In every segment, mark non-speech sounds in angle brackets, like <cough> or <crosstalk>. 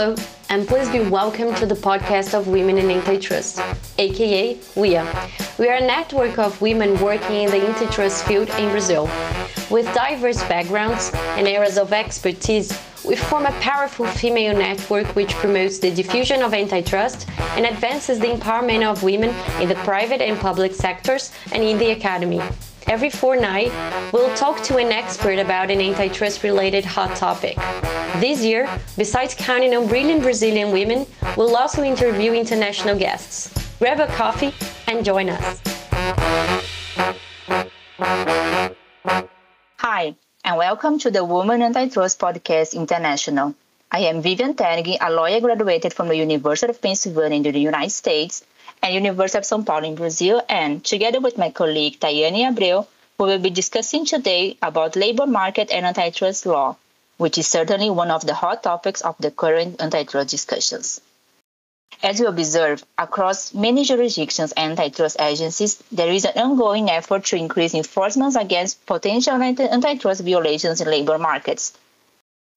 Hello, and please be welcome to the podcast of Women in Antitrust, aka WIA. We are a network of women working in the antitrust field in Brazil. With diverse backgrounds and areas of expertise, we form a powerful female network which promotes the diffusion of antitrust and advances the empowerment of women in the private and public sectors and in the academy. Every fortnight, we'll talk to an expert about an antitrust related hot topic. This year, besides counting on brilliant Brazilian women, we'll also interview international guests. Grab a coffee and join us. Hi, and welcome to the Women Antitrust Podcast International. I am Vivian Terngi, a lawyer graduated from the University of Pennsylvania in the United States and University of São Paulo in Brazil, and together with my colleague Tayane Abreu, we will be discussing today about labor market and antitrust law, which is certainly one of the hot topics of the current antitrust discussions. As we observe, across many jurisdictions and antitrust agencies, there is an ongoing effort to increase enforcement against potential antitrust violations in labor markets.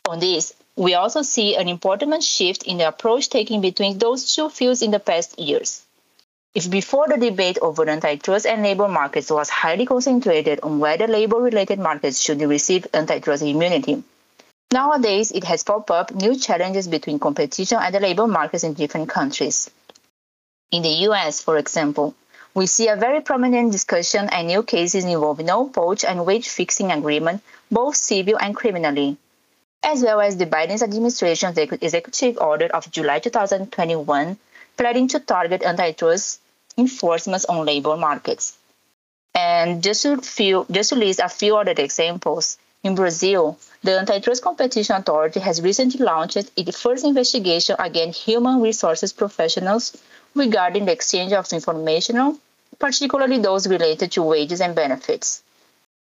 On this, we also see an important shift in the approach taken between those two fields in the past years. If before the debate over antitrust and labor markets was highly concentrated on whether labor related markets should receive antitrust immunity, nowadays it has popped up new challenges between competition and the labor markets in different countries. In the US, for example, we see a very prominent discussion and new cases involving no poach and wage fixing agreement, both civil and criminally, as well as the Biden administration's executive order of July 2021 pledging to target antitrust enforcement on labor markets. And just to, few, just to list a few other examples, in Brazil, the Antitrust Competition Authority has recently launched its first investigation against human resources professionals regarding the exchange of information, particularly those related to wages and benefits.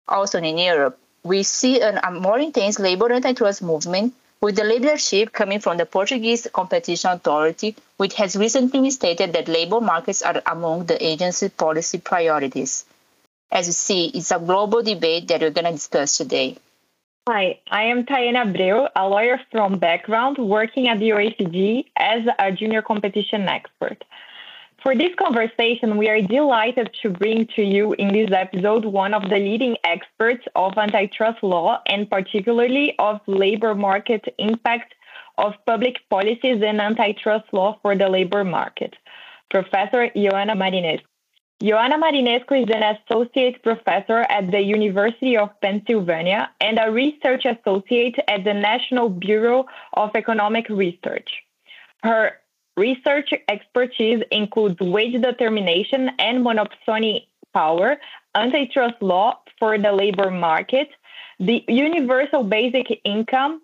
Also in Europe, we see an, a more intense labor antitrust movement with the leadership coming from the Portuguese Competition Authority, which has recently stated that labor markets are among the agency's policy priorities. As you see, it's a global debate that we're going to discuss today. Hi, I am Tayane Abreu, a lawyer from background working at the OECD as a junior competition expert. For this conversation, we are delighted to bring to you in this episode one of the leading experts of antitrust law and particularly of labor market impact of public policies and antitrust law for the labor market, Professor Ioana Marinescu. Ioana Marinescu is an associate professor at the University of Pennsylvania and a research associate at the National Bureau of Economic Research. Her Research expertise includes wage determination and monopsony power, antitrust law for the labor market, the universal basic income,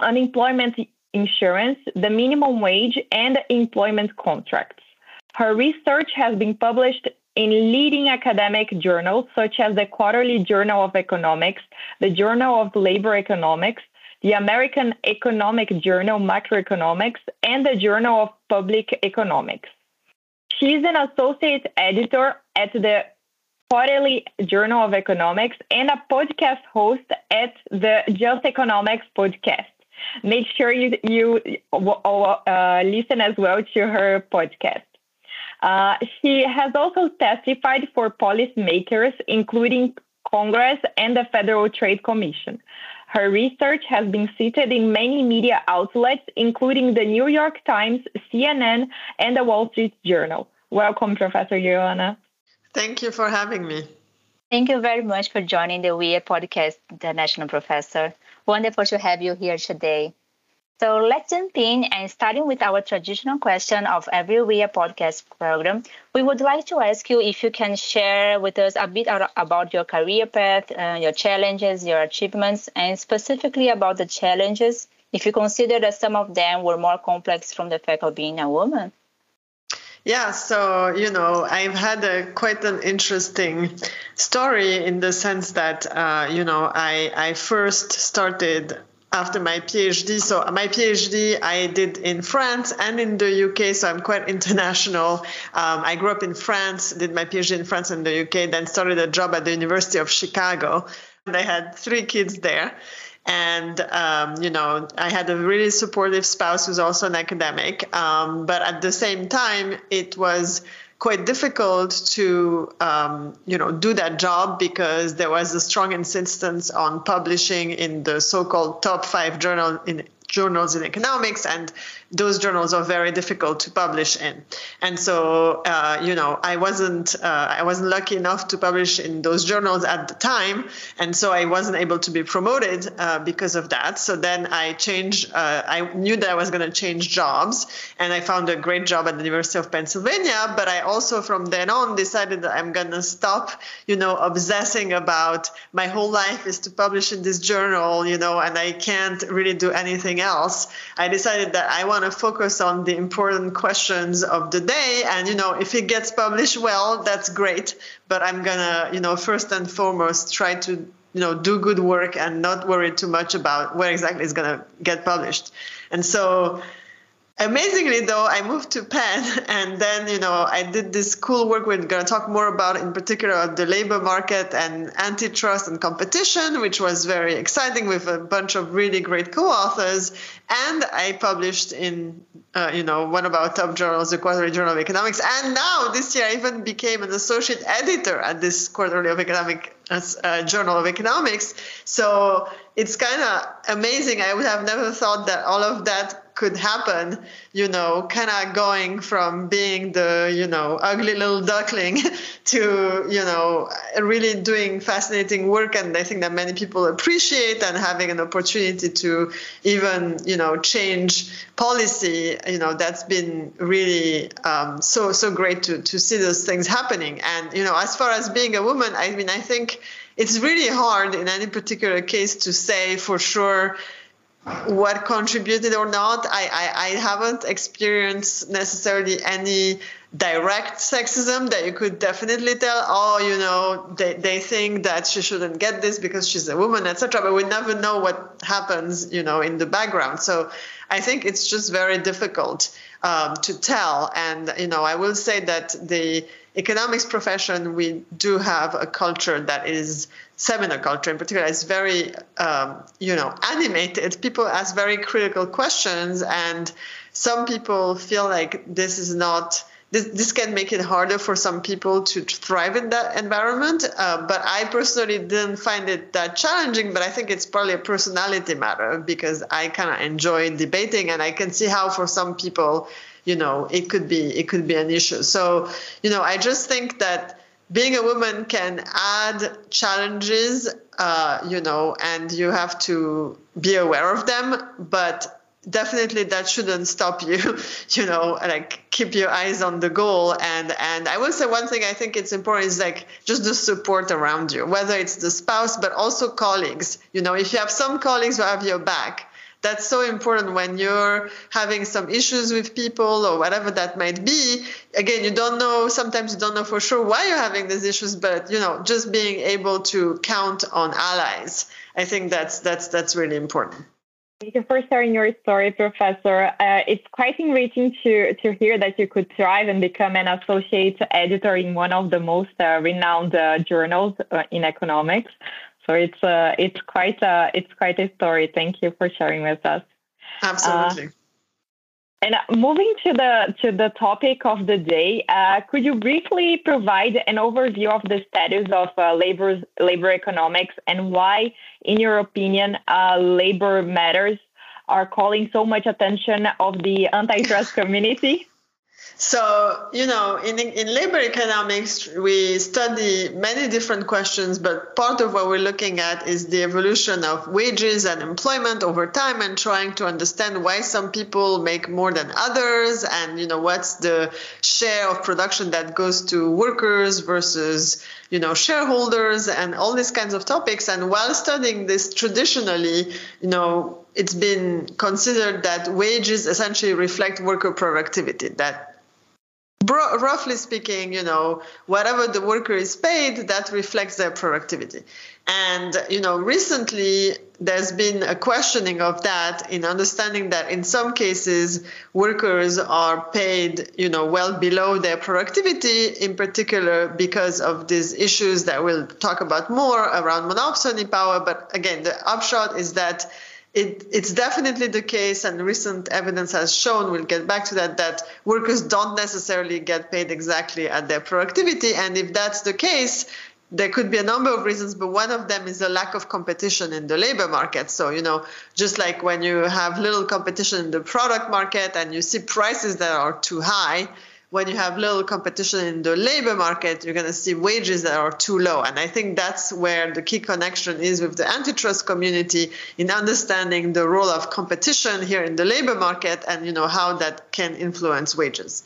unemployment insurance, the minimum wage, and employment contracts. Her research has been published in leading academic journals such as the Quarterly Journal of Economics, the Journal of Labor Economics, the American Economic Journal Macroeconomics, and the Journal of Public Economics. She is an associate editor at the Quarterly Journal of Economics and a podcast host at the Just Economics podcast. Make sure you, you uh, listen as well to her podcast. Uh, she has also testified for policymakers, including Congress and the Federal Trade Commission. Her research has been cited in many media outlets, including the New York Times, CNN, and the Wall Street Journal. Welcome, Professor Ioana. Thank you for having me. Thank you very much for joining the WIA podcast, International Professor. Wonderful to have you here today. So let's jump in and starting with our traditional question of every WIA podcast program, we would like to ask you if you can share with us a bit about your career path, uh, your challenges, your achievements, and specifically about the challenges if you consider that some of them were more complex from the fact of being a woman. Yeah, so you know, I've had a quite an interesting story in the sense that uh, you know I I first started after my PhD. So my PhD I did in France and in the UK, so I'm quite international. Um, I grew up in France, did my PhD in France and the UK, then started a job at the University of Chicago. And I had three kids there. and um, you know i had a really supportive spouse who's also an academic um, but at the same time it was quite difficult to um, you know do that job because there was a strong insistence on publishing in the so-called top five journal in journals in economics, and those journals are very difficult to publish in. And so, uh, you know, I wasn't uh, I wasn't lucky enough to publish in those journals at the time, and so I wasn't able to be promoted uh, because of that. So then I changed. Uh, I knew that I was going to change jobs, and I found a great job at the University of Pennsylvania. But I also, from then on, decided that I'm going to stop, you know, obsessing about my whole life is to publish in this journal, you know, and I can't really do anything else, I decided that I want to focus on the important questions of the day. And, you know, if it gets published well, that's great. But I'm going to, you know, first and foremost, try to, you know, do good work and not worry too much about where exactly it's going to get published. And so, Amazingly, though, I moved to Penn, <laughs> and then you know I did this cool work. We're going to talk more about, in particular, the labor market and antitrust and competition, which was very exciting with a bunch of really great co-authors. And I published in, uh, you know, one of our top journals, the Quarterly Journal of Economics. And now this year, I even became an associate editor at this Quarterly of Economic uh, Journal of Economics. So it's kind of amazing. I would have never thought that all of that could happen, you know, kind of going from being the, you know, ugly little duckling <laughs> to, you know, really doing fascinating work. And I think that many people appreciate and having an opportunity to even, you know, change policy, you know, that's been really um, so, so great to, to see those things happening. And, you know, as far as being a woman, I mean, I think it's really hard in any particular case to say for sure what contributed or not. I, I, I haven't experienced necessarily any direct sexism that you could definitely tell oh you know they, they think that she shouldn't get this because she's a woman etc but we never know what happens you know in the background so i think it's just very difficult um, to tell and you know i will say that the economics profession we do have a culture that is seminar culture in particular is very um, you know animated. People ask very critical questions and some people feel like this is not this, this can make it harder for some people to thrive in that environment. Uh, but i personally didn't find it that challenging but i think it's probably a personality matter because i kind of enjoy debating and i can see how for some people you know it could be it could be an issue. So you know i just think that being a woman can add challenges, uh, you know, and you have to be aware of them. But definitely that shouldn't stop you <laughs> you know like keep your eyes on the goal and and i will say one thing i think it's important is like just the support around you whether it's the spouse but also colleagues you know if you have some colleagues who have your back that's so important when you're having some issues with people or whatever that might be again you don't know sometimes you don't know for sure why you're having these issues but you know just being able to count on allies i think that's that's that's really important Thank you for sharing your story, Professor. Uh, it's quite enriching to, to hear that you could thrive and become an associate editor in one of the most uh, renowned uh, journals uh, in economics. So it's uh, it's quite a it's quite a story. Thank you for sharing with us. Absolutely. Uh, and uh, moving to the to the topic of the day, uh, could you briefly provide an overview of the status of uh, labor labor economics and why, in your opinion, uh, labor matters are calling so much attention of the antitrust community? <laughs> So, you know, in, in labor economics, we study many different questions, but part of what we're looking at is the evolution of wages and employment over time and trying to understand why some people make more than others and, you know, what's the share of production that goes to workers versus, you know, shareholders and all these kinds of topics. And while studying this traditionally, you know, it's been considered that wages essentially reflect worker productivity, that bro- roughly speaking, you know, whatever the worker is paid, that reflects their productivity. And, you know, recently there's been a questioning of that in understanding that in some cases workers are paid, you know, well below their productivity, in particular because of these issues that we'll talk about more around monopsony power. But again, the upshot is that it, it's definitely the case, and recent evidence has shown, we'll get back to that, that workers don't necessarily get paid exactly at their productivity. And if that's the case, there could be a number of reasons, but one of them is a lack of competition in the labor market. So, you know, just like when you have little competition in the product market and you see prices that are too high, when you have little competition in the labor market, you're going to see wages that are too low. And I think that's where the key connection is with the antitrust community in understanding the role of competition here in the labor market and you know how that can influence wages.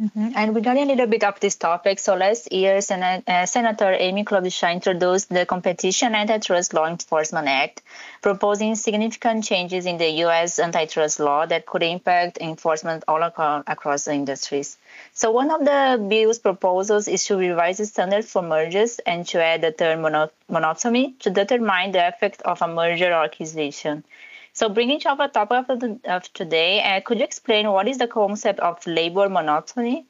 Mm-hmm. And regarding a little bit of this topic, so last year, Sen- uh, Senator Amy Klobuchar introduced the Competition Antitrust Law Enforcement Act, proposing significant changes in the U.S. antitrust law that could impact enforcement all across the industries. So one of the bill's proposals is to revise the standard for mergers and to add the term mono- monopsony to determine the effect of a merger or acquisition. So, bringing to our topic of, the, of today, uh, could you explain what is the concept of labor monopsony?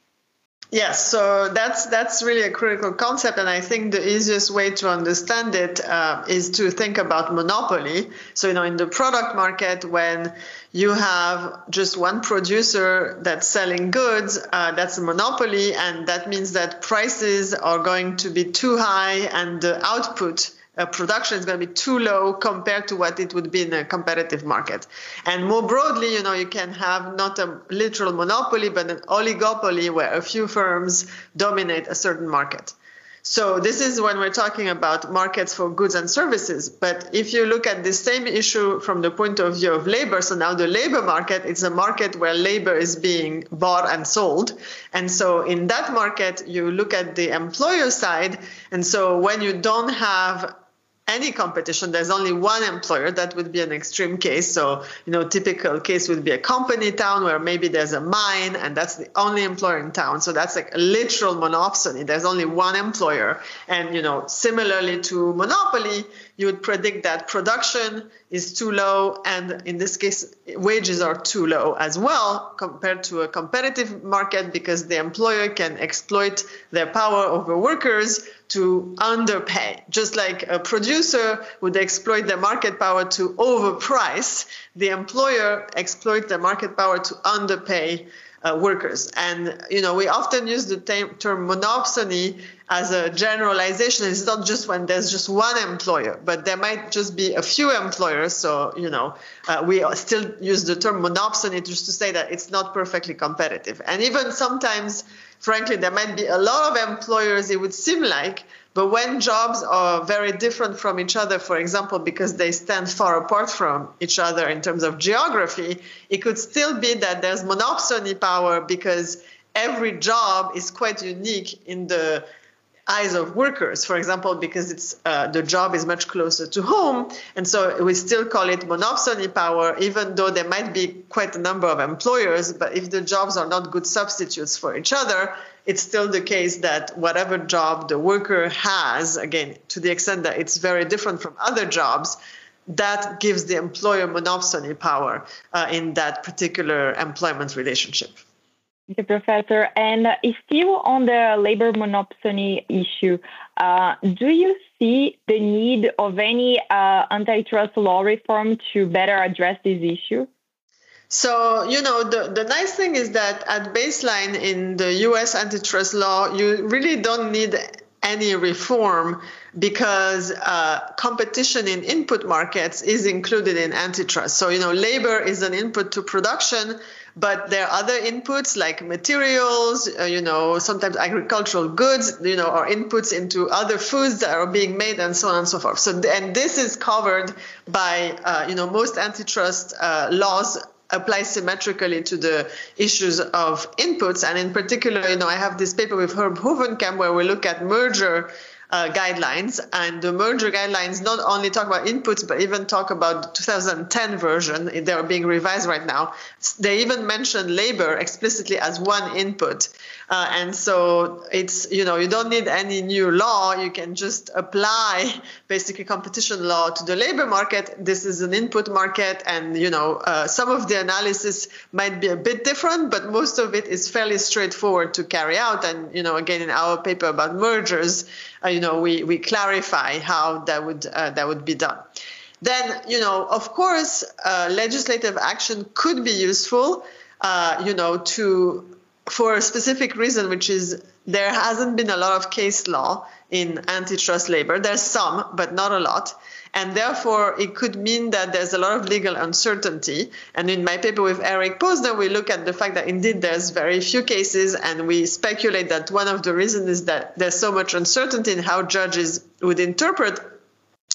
Yes, so that's that's really a critical concept, and I think the easiest way to understand it uh, is to think about monopoly. So you know, in the product market, when you have just one producer that's selling goods, uh, that's a monopoly, and that means that prices are going to be too high, and the output uh, production is going to be too low compared to what it would be in a competitive market. And more broadly, you know, you can have not a literal monopoly, but an oligopoly where a few firms dominate a certain market. So this is when we're talking about markets for goods and services. But if you look at the same issue from the point of view of labor, so now the labor market is a market where labor is being bought and sold. And so in that market, you look at the employer side. And so when you don't have any competition, there's only one employer. That would be an extreme case. So, you know, typical case would be a company town where maybe there's a mine and that's the only employer in town. So that's like a literal monopsony. There's only one employer. And, you know, similarly to monopoly, you would predict that production is too low, and in this case, wages are too low as well compared to a competitive market because the employer can exploit their power over workers to underpay. Just like a producer would exploit their market power to overprice, the employer exploit their market power to underpay uh, workers. And you know, we often use the term monopsony as a generalization. It's not just when there's just one employer, but there might just be a few employers. So you know, uh, we still use the term monopsony just to say that it's not perfectly competitive. And even sometimes, frankly, there might be a lot of employers. It would seem like but when jobs are very different from each other, for example, because they stand far apart from each other in terms of geography, it could still be that there's monopsony power because every job is quite unique in the eyes of workers, for example, because it's uh, the job is much closer to home, and so we still call it monopsony power, even though there might be quite a number of employers. But if the jobs are not good substitutes for each other, it's still the case that whatever job the worker has, again, to the extent that it's very different from other jobs, that gives the employer monopsony power uh, in that particular employment relationship. Thank you, Professor. And still on the labor monopsony issue, uh, do you see the need of any uh, antitrust law reform to better address this issue? So, you know, the, the nice thing is that at baseline in the US antitrust law, you really don't need any reform because uh, competition in input markets is included in antitrust. So, you know, labor is an input to production, but there are other inputs like materials, uh, you know, sometimes agricultural goods, you know, or inputs into other foods that are being made and so on and so forth. So, and this is covered by, uh, you know, most antitrust uh, laws apply symmetrically to the issues of inputs. And in particular, you know, I have this paper with Herb Hovenkamp where we look at merger uh, guidelines, and the merger guidelines not only talk about inputs but even talk about the 2010 version. They are being revised right now. They even mention labor explicitly as one input, uh, and so it's you know you don't need any new law. You can just apply basically competition law to the labor market. This is an input market, and you know uh, some of the analysis might be a bit different, but most of it is fairly straightforward to carry out. And you know again in our paper about mergers uh, you know, we, we clarify how that would uh, that would be done. Then, you know, of course, uh, legislative action could be useful, uh, you know, to for a specific reason, which is there hasn't been a lot of case law in antitrust labor. There's some, but not a lot. And therefore, it could mean that there's a lot of legal uncertainty. And in my paper with Eric Posner, we look at the fact that indeed there's very few cases, and we speculate that one of the reasons is that there's so much uncertainty in how judges would interpret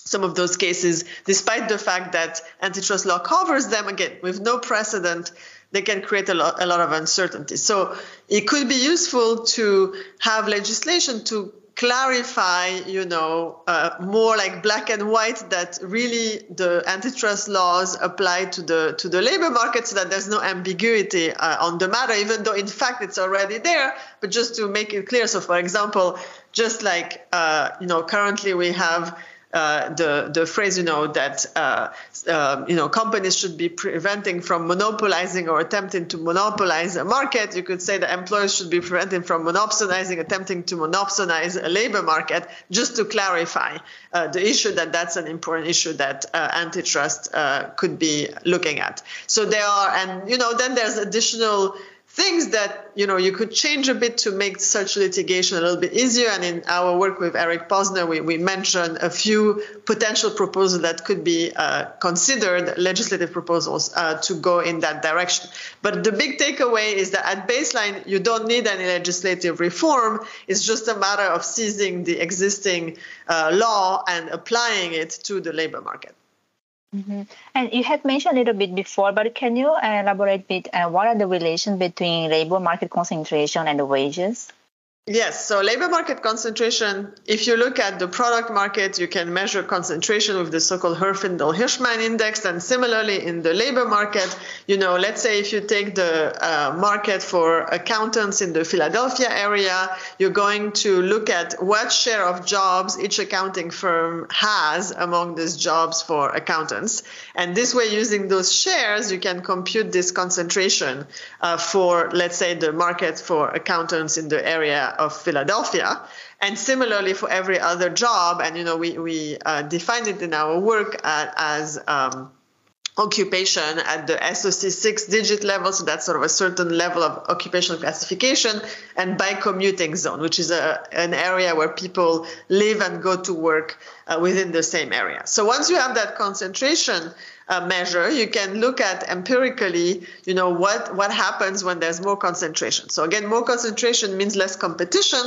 some of those cases, despite the fact that antitrust law covers them, again, with no precedent they can create a lot, a lot of uncertainty. So it could be useful to have legislation to clarify, you know, uh, more like black and white that really the antitrust laws apply to the to the labor market, so that there's no ambiguity uh, on the matter, even though in fact it's already there. But just to make it clear, so for example, just like uh, you know, currently we have the the phrase, you know, that uh, uh, you know companies should be preventing from monopolizing or attempting to monopolize a market. You could say that employers should be preventing from monopolizing, attempting to monopolize a labor market. Just to clarify uh, the issue that that's an important issue that uh, antitrust could be looking at. So there are, and you know, then there's additional things that you know you could change a bit to make such litigation a little bit easier. And in our work with eric posner we, we mentioned a few potential proposals that could be uh, considered legislative proposals uh, to go in that direction. But the big takeaway is that at baseline you don't need any legislative reform. It's just a matter of seizing the existing uh, law and applying it to the labor market Mm-hmm. And you had mentioned a little bit before, but can you elaborate a bit? Uh, what are the relations between labor market concentration and the wages? Yes, so labor market concentration, if you look at the product market, you can measure concentration with the so-called Herfindahl-Hirschman index. And similarly in the labor market, you know, let's say if you take the uh, market for accountants in the Philadelphia area, you're going to look at what share of jobs each accounting firm has among these jobs for accountants. And this way, using those shares, you can compute this concentration uh, for, let's say, the market for accountants in the area of Philadelphia. And similarly for every other job, and you know, we, we uh, defined it in our work as um, occupation at the SOC six digit level, so that's sort of a certain level of occupational classification, and by commuting zone, which is a, an area where people live and go to work uh, within the same area. So once you have that concentration, uh, measure, you can look at empirically, you know, what, what happens when there's more concentration. So again, more concentration means less competition.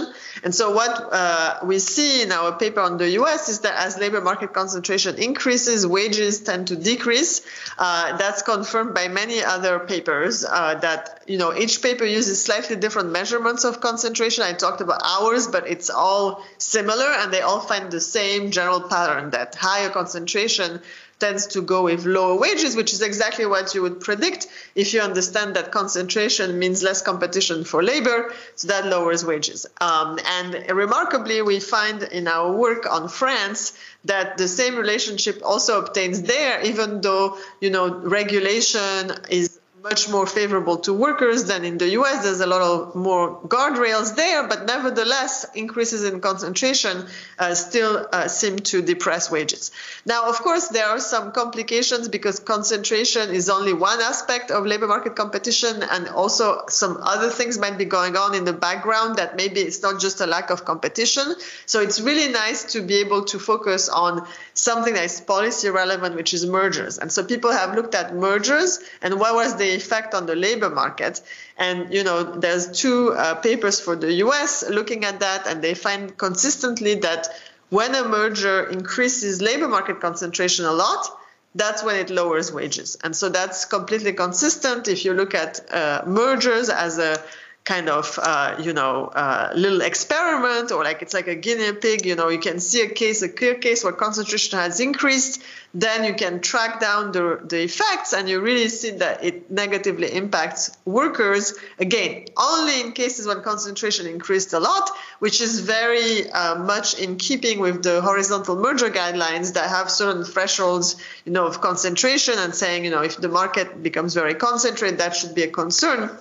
And so what uh, we see in our paper on the US is that as labor market concentration increases, wages tend to decrease. Uh, that's confirmed by many other papers uh, that, you know, each paper uses slightly different measurements of concentration. I talked about hours, but it's all similar and they all find the same general pattern that higher concentration tends to go with lower wages, which is exactly what you would predict if you understand that concentration means less competition for labor, so that lowers wages. Um, and remarkably, we find in our work on France that the same relationship also obtains there, even though you know regulation is much more favorable to workers than in the US. There's a lot of more guardrails there, but nevertheless, increases in concentration uh, still uh, seem to depress wages. Now, of course, there are some complications because concentration is only one aspect of labor market competition, and also some other things might be going on in the background that maybe it's not just a lack of competition. So it's really nice to be able to focus on something that is policy relevant, which is mergers. And so people have looked at mergers and what was the effect on the labor market. And you know, there's two uh, papers for the U.S. looking at that, and they find consistently that when a merger increases labor market concentration a lot, that's when it lowers wages. And so that's completely consistent. If you look at uh, mergers as a kind of uh, you know uh, little experiment or like it's like a guinea pig you know you can see a case a clear case where concentration has increased then you can track down the, the effects and you really see that it negatively impacts workers. Again only in cases when concentration increased a lot which is very uh, much in keeping with the horizontal merger guidelines that have certain thresholds you know of concentration and saying you know if the market becomes very concentrated that should be a concern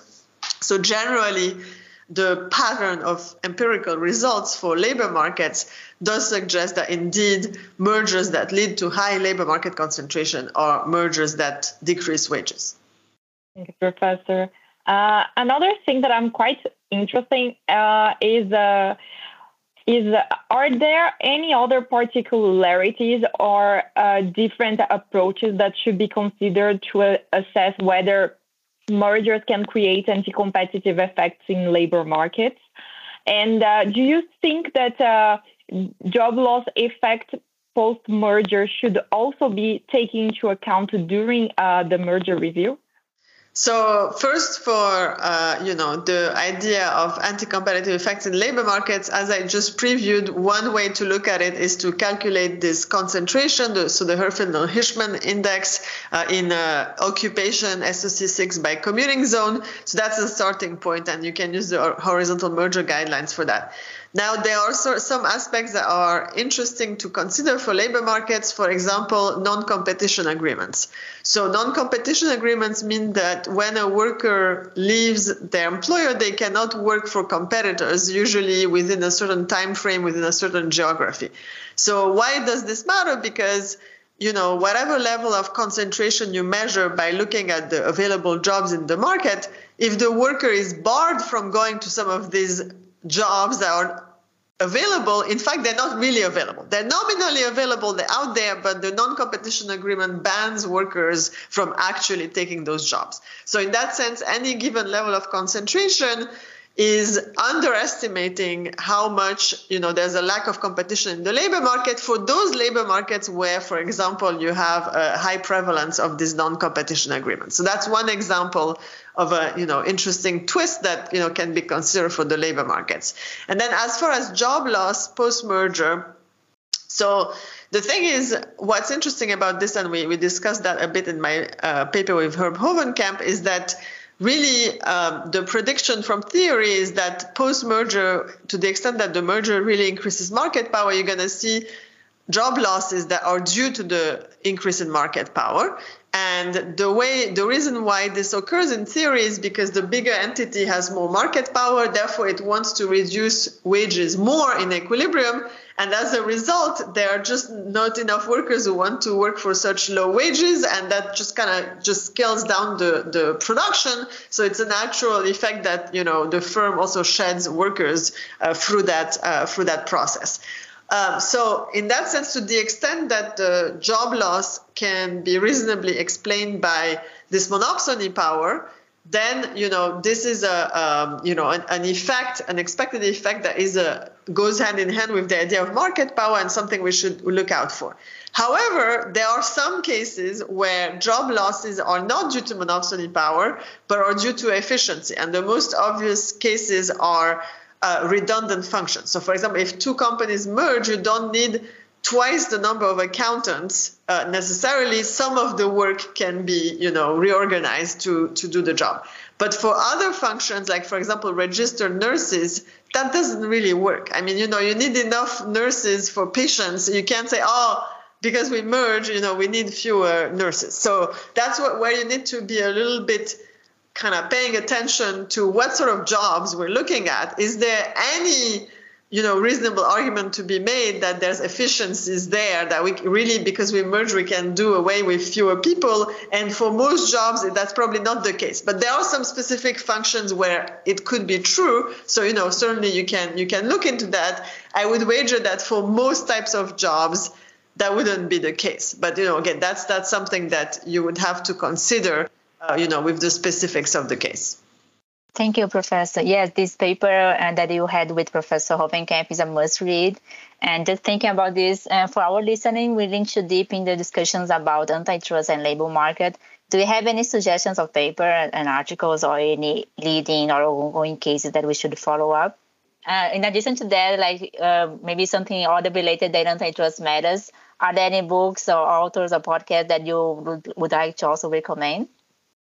so generally, the pattern of empirical results for labor markets does suggest that indeed mergers that lead to high labor market concentration are mergers that decrease wages. Thank you, Professor. Uh, another thing that I'm quite interesting uh, is uh, is are there any other particularities or uh, different approaches that should be considered to assess whether mergers can create anti-competitive effects in labor markets. And uh, do you think that uh, job loss effect post-merger should also be taken into account during uh, the merger review? So first, for uh, you know the idea of anti-competitive effects in labor markets, as I just previewed, one way to look at it is to calculate this concentration, the, so the Herfindahl-Hirschman index uh, in uh, occupation SOC6 by commuting zone. So that's a starting point, and you can use the horizontal merger guidelines for that. Now, there are some aspects that are interesting to consider for labor markets, for example, non competition agreements. So, non competition agreements mean that when a worker leaves their employer, they cannot work for competitors, usually within a certain time frame, within a certain geography. So, why does this matter? Because you know, whatever level of concentration you measure by looking at the available jobs in the market, if the worker is barred from going to some of these jobs that are available. In fact, they're not really available. They're nominally available, they're out there, but the non competition agreement bans workers from actually taking those jobs. So, in that sense, any given level of concentration is underestimating how much you know there's a lack of competition in the labor market for those labor markets where for example you have a high prevalence of these non-competition agreements. So that's one example of a you know interesting twist that you know can be considered for the labor markets. And then as far as job loss post merger so the thing is, what's interesting about this, and we, we discussed that a bit in my uh, paper with Herb Hovenkamp, is that really um, the prediction from theory is that post merger, to the extent that the merger really increases market power, you're going to see job losses that are due to the increase in market power. And the way, the reason why this occurs in theory is because the bigger entity has more market power, therefore it wants to reduce wages more in equilibrium. And as a result, there are just not enough workers who want to work for such low wages, and that just kind of just scales down the, the production. So it's a natural effect that you know the firm also sheds workers uh, through that uh, through that process. Um, so, in that sense, to the extent that the job loss can be reasonably explained by this monopsony power, then you know this is a um, you know an, an, effect, an expected effect that is a goes hand in hand with the idea of market power and something we should look out for. However, there are some cases where job losses are not due to monopsony power, but are due to efficiency, and the most obvious cases are uh, redundant functions. So, for example, if two companies merge, you don't need twice the number of accountants uh, necessarily. Some of the work can be, you know, reorganized to to do the job. But for other functions, like for example, registered nurses, that doesn't really work. I mean, you know, you need enough nurses for patients. You can't say, oh, because we merge, you know, we need fewer nurses. So that's what where you need to be a little bit kind of paying attention to what sort of jobs we're looking at, is there any you know reasonable argument to be made that there's efficiencies there that we really because we merge we can do away with fewer people. And for most jobs that's probably not the case. But there are some specific functions where it could be true. So you know certainly you can you can look into that. I would wager that for most types of jobs that wouldn't be the case. But you know again that's that's something that you would have to consider uh, you know, with the specifics of the case. Thank you, Professor. Yes, this paper uh, that you had with Professor Hovenkamp is a must read. And just thinking about this, uh, for our listening, we link too deep in the discussions about antitrust and labor market. Do you have any suggestions of paper and articles or any leading or ongoing cases that we should follow up? Uh, in addition to that, like uh, maybe something other related that antitrust matters, are there any books or authors or podcasts that you would, would like to also recommend?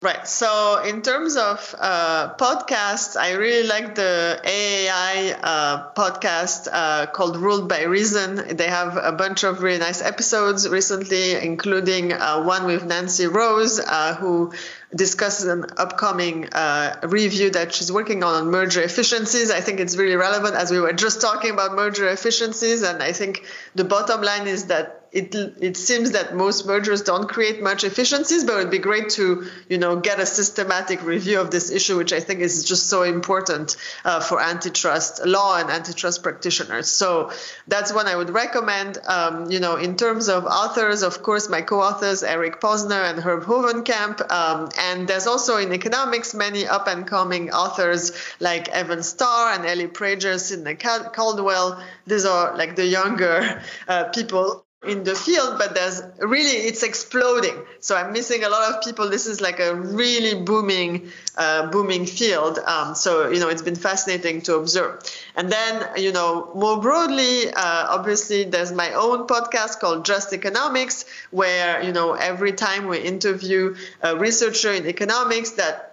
Right. So, in terms of uh, podcasts, I really like the AAI uh, podcast uh, called Ruled by Reason. They have a bunch of really nice episodes recently, including uh, one with Nancy Rose, uh, who discusses an upcoming uh, review that she's working on on merger efficiencies. I think it's really relevant as we were just talking about merger efficiencies. And I think the bottom line is that it it seems that most mergers don't create much efficiencies, but it would be great to you know get a systematic review of this issue, which I think is just so important uh, for antitrust law and antitrust practitioners. So that's one I would recommend. Um, you know, in terms of authors, of course, my co-authors Eric Posner and Herb Hovenkamp, um, and there's also in economics many up and coming authors like Evan Starr and Ellie Prager, Sydnee Caldwell. These are like the younger uh, people in the field but there's really it's exploding. So i'm missing a lot of people. This is like a really booming uh, booming field. Um, so you know it's been fascinating to observe. And then you know more broadly uh, obviously there's my own podcast called just economics where you know every time we interview a researcher in economics that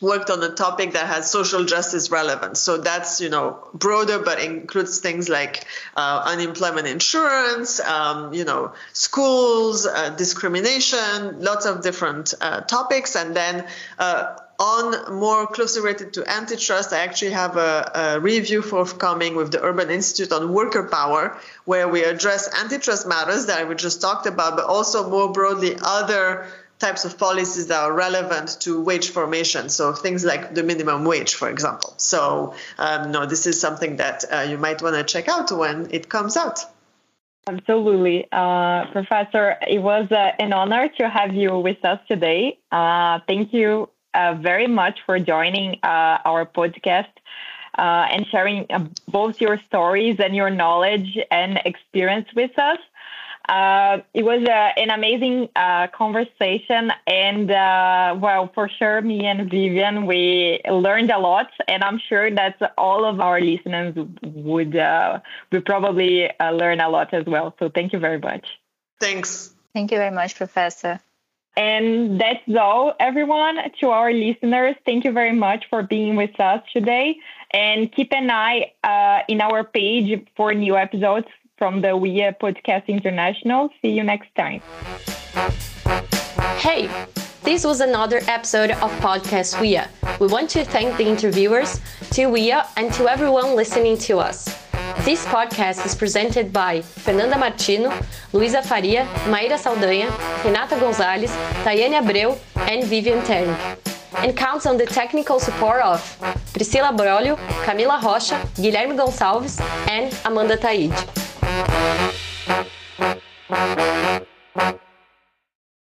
worked on a topic that has social justice relevance. So that's you know broader, but includes things like uh, unemployment insurance, um, you know, schools, uh, discrimination, lots of different uh, topics, and then. Uh, on more closely related to antitrust, I actually have a, a, review forthcoming with the Urban Institute on worker power, where we address antitrust matters that we just talked about, but also more broadly other types of policies that are relevant to wage formation. So things like the minimum wage, for example. So um, no, this is something that uh, you might want to check out when it comes out. Absolutely. Uh, Professor, it was uh, an honor to have you with us today. Uh, thank you uh, very much for joining uh, our podcast. and sharing both your stories and your knowledge and experience with us. Uh, it was uh, an amazing uh, conversation, and uh, well, for sure, me and Vivian we learned a lot, and I'm sure that all of our listeners would uh, would probably uh, learn a lot as well. So thank you very much. Thanks. Thank you very much, Professor. And that's all, everyone. To our listeners, thank you very much for being with us today. And keep an eye in our page for new episodes from the WIA Podcast International. See you next time. Hey, this was another episode of Podcast WIA. We want to thank the interviewers, to WIA, and to everyone listening to us. This podcast is presented by Fernanda Martino, Luísa Faria, Maíra Saldanha, Renata Gonzalez, Tayane Abreu, and Vivian Terry. And counts on the technical support of Priscila Brolio, Camila Rocha, Guilherme Gonçalves, and Amanda Taide. Thank you.